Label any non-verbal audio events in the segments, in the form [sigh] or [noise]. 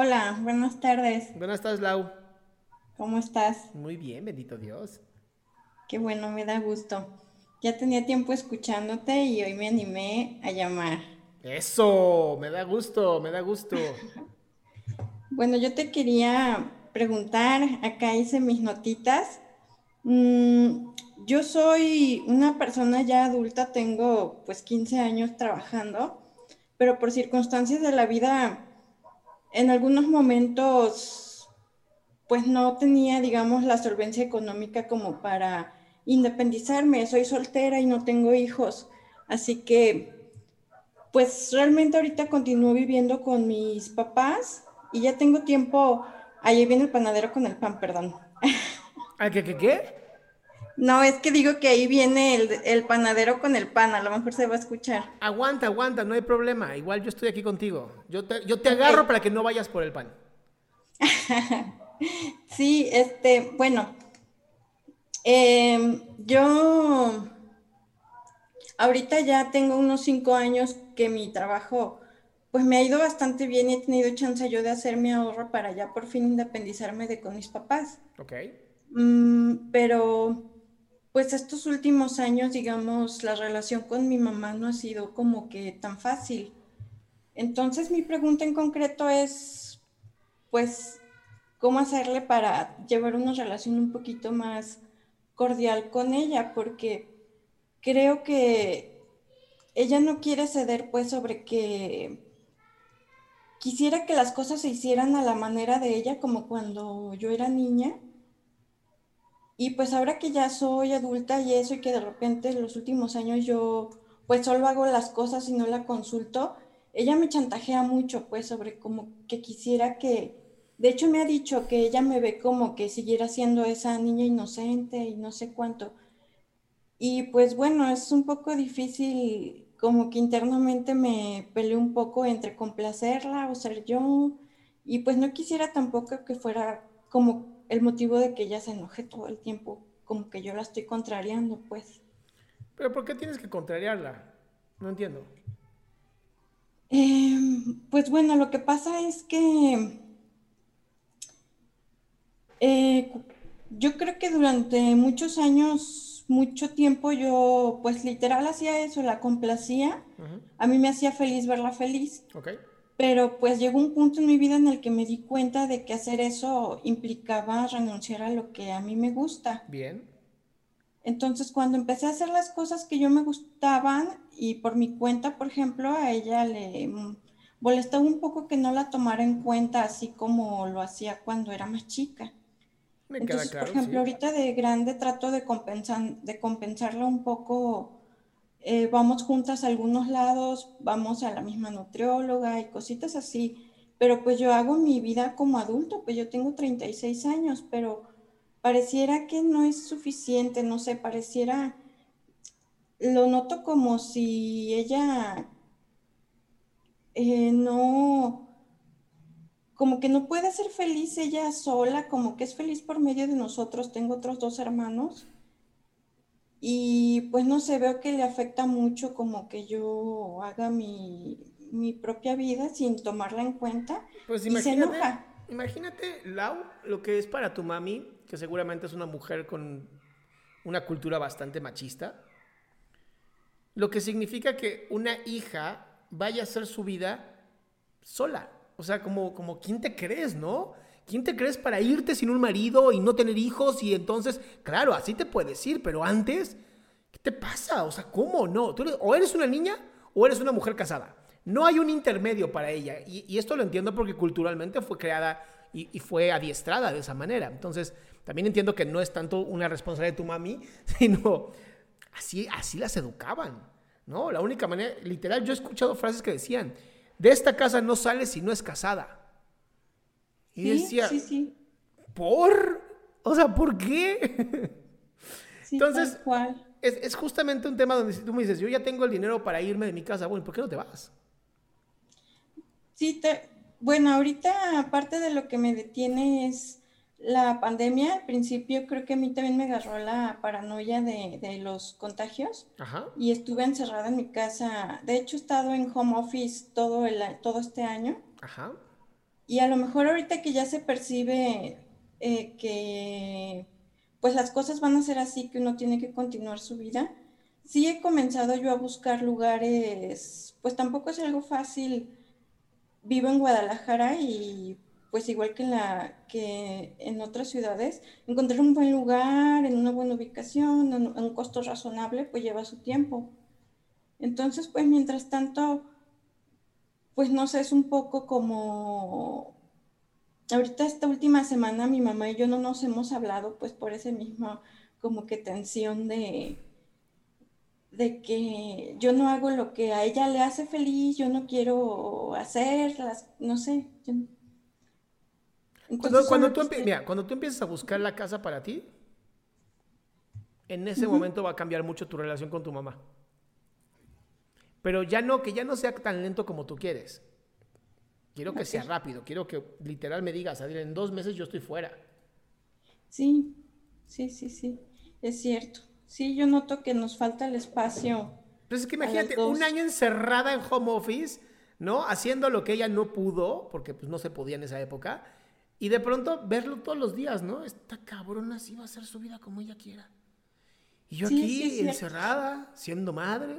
Hola, buenas tardes. Buenas tardes, Lau. ¿Cómo estás? Muy bien, bendito Dios. Qué bueno, me da gusto. Ya tenía tiempo escuchándote y hoy me animé a llamar. Eso, me da gusto, me da gusto. [laughs] Bueno, yo te quería preguntar, acá hice mis notitas. Mm, yo soy una persona ya adulta, tengo pues 15 años trabajando, pero por circunstancias de la vida, en algunos momentos pues no tenía, digamos, la solvencia económica como para independizarme. Soy soltera y no tengo hijos, así que pues realmente ahorita continúo viviendo con mis papás y ya tengo tiempo. Ahí viene el panadero con el pan, perdón. ¿Ah, qué, qué, qué? No, es que digo que ahí viene el, el panadero con el pan, a lo mejor se va a escuchar. Aguanta, aguanta, no hay problema. Igual yo estoy aquí contigo. Yo te, yo te agarro para que no vayas por el pan. [laughs] Sí, este, bueno, em, yo ahorita ya tengo unos cinco años que mi trabajo pues me ha ido bastante bien y he tenido chance yo de hacer mi ahorro para ya por fin independizarme de con mis papás. Ok. Mm, pero pues estos últimos años, digamos, la relación con mi mamá no ha sido como que tan fácil. Entonces mi pregunta en concreto es, pues, ¿cómo hacerle para llevar una relación un poquito más cordial con ella? Porque creo que ella no quiere ceder, pues, sobre que quisiera que las cosas se hicieran a la manera de ella, como cuando yo era niña. Y pues ahora que ya soy adulta y eso, y que de repente en los últimos años yo pues solo hago las cosas y no la consulto, ella me chantajea mucho pues sobre como que quisiera que, de hecho me ha dicho que ella me ve como que siguiera siendo esa niña inocente y no sé cuánto. Y pues bueno, es un poco difícil, como que internamente me peleo un poco entre complacerla o ser yo, y pues no quisiera tampoco que fuera como el motivo de que ella se enoje todo el tiempo, como que yo la estoy contrariando, pues. ¿Pero por qué tienes que contrariarla? No entiendo. Em, pues bueno, lo que pasa es que eh, yo creo que durante muchos años, mucho tiempo, yo pues literal hacía eso, la complacía. A mí me hacía feliz verla feliz. Pero pues llegó un punto en mi vida en el que me di cuenta de que hacer eso implicaba renunciar a lo que a mí me gusta. Bien. Entonces, cuando empecé a hacer las cosas que yo me gustaban y por mi cuenta, por ejemplo, a ella le mm, molestaba un poco que no la tomara en cuenta así como lo hacía cuando era más chica. Me queda Entonces, claro. por ejemplo, sí. ahorita de grande trato de compensar, de compensarla un poco. Eh, vamos juntas a algunos lados, vamos a la misma nutrióloga y cositas así. Pero pues yo hago mi vida como adulto, pues yo tengo 36 años, pero pareciera que no es suficiente, no sé, pareciera, lo noto como si ella eh, no, como que no puede ser feliz ella sola, como que es feliz por medio de nosotros. Tengo otros dos hermanos y pues no sé, veo que le afecta mucho como que yo haga mi, mi propia vida sin tomarla en cuenta pues y se enoja. Imagínate, Lau, lo que es para tu mami, que seguramente es una mujer con una cultura bastante machista, lo que significa que una hija vaya a hacer su vida sola. O sea, como, como, ¿quién te crees, no? ¿Quién te crees para irte sin un marido y no tener hijos? Y entonces, claro, así te puedes ir, pero antes, ¿qué te pasa? O sea, ¿cómo no? ¿Tú o eres una niña o eres una mujer casada. No hay un intermedio para ella. Y, esto lo entiendo porque culturalmente fue creada y, y, fue adiestrada de esa manera. Entonces, también entiendo que no es tanto una responsabilidad de tu mami, [laughs] sino así, así las educaban. ¿no? La única manera, literal, yo he escuchado frases que decían, de esta casa no sale si no es casada. Y sí, decía, sí, sí. ¿por? O sea, ¿por qué? Entonces, tal cual. Es, es, justamente un tema donde si tú me dices, yo ya tengo el dinero para irme de mi casa, bueno, ¿por qué no te vas? Sí, te, bueno, ahorita aparte de lo que me detiene es la pandemia. Al principio creo que a mí también me agarró la paranoia de, de los contagios Ajá. y estuve encerrada en mi casa. De hecho, he estado en home office todo, el, todo este año. Ajá. Y a lo mejor ahorita que ya se percibe eh, que pues las cosas van a ser así, que uno tiene que continuar su vida, sí he comenzado yo a buscar lugares, pues tampoco es algo fácil. Vivo en Guadalajara y pues igual que en, la, que en otras ciudades, encontrar un buen lugar, en una buena ubicación, en un costo razonable, pues lleva su tiempo. Entonces, pues mientras tanto, pues no sé, es un poco como, ahorita esta última semana mi mamá y yo no nos hemos hablado, pues por ese mismo como que tensión de, de que yo no hago lo que a ella le hace feliz, yo no quiero hacer, las, no sé. Yo, cuando, cuando, tú mira, cuando tú empiezas a buscar la casa para ti, en ese uh -huh. momento va a cambiar mucho tu relación con tu mamá. Pero ya no, que ya no sea tan lento como tú quieres. Quiero que sea rápido, quiero que literal me digas, Adrián, en dos meses yo estoy fuera. Sí, sí, sí, sí, es cierto. Sí, yo noto que nos falta el espacio. Pero es que imagínate, un año encerrada en home office, ¿no? Haciendo lo que ella no pudo, porque pues no se podía en esa época y de pronto verlo todos los días, ¿no? Esta cabrona así va a hacer su vida como ella quiera. Y yo Sí, aquí, sí, encerrada, siendo madre.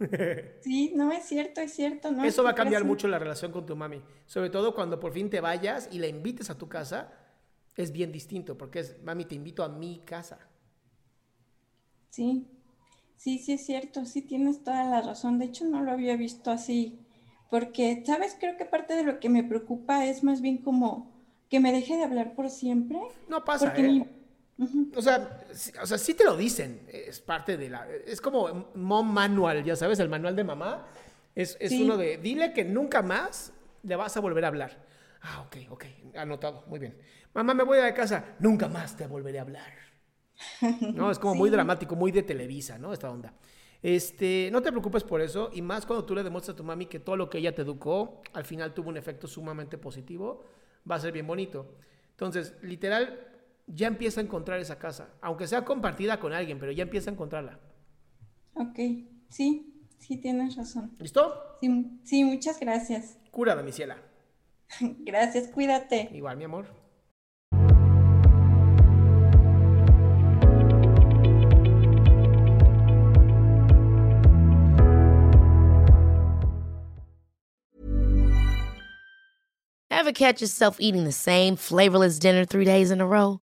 [laughs] Sí, no es cierto, es cierto. No, Eso va a ¿qué cambiar mucho la relación con tu mami. Sobre todo cuando por fin te vayas y la invites a tu casa, es bien distinto, porque es, mami, te invito a mi casa. Sí, sí, sí es cierto, sí tienes toda la razón. De hecho, no lo había visto así, porque, ¿sabes? Creo que parte de lo que me preocupa es más bien como que me deje de hablar por siempre. No pasa, Porque ¿eh? mi- O sea, sí- o sea, sí te lo dicen, es parte de la... Es como mom manual, ya sabes, el manual de mamá. Es, es Sí. uno de, dile que nunca más le vas a volver a hablar. Ah, ok, ok, anotado, muy bien. Mamá, me voy a la casa, nunca más te volveré a hablar. [laughs] No, es como muy Sí. dramático, muy de Televisa, ¿no? Esta onda. Este, no te preocupes por eso, y más cuando tú le demuestras a tu mami que todo lo que ella te educó, al final tuvo un efecto sumamente positivo, va a ser bien bonito. Entonces, literal, ya empieza a encontrar esa casa, aunque sea compartida con alguien, pero ya empieza a encontrarla. Ok, sí, sí tienes razón. ¿Listo? Sí, sí, muchas gracias. Cura, mi ciela. [laughs] Gracias, cuídate. Igual, mi amor. Ever catch yourself eating the same flavorless dinner three days in a row?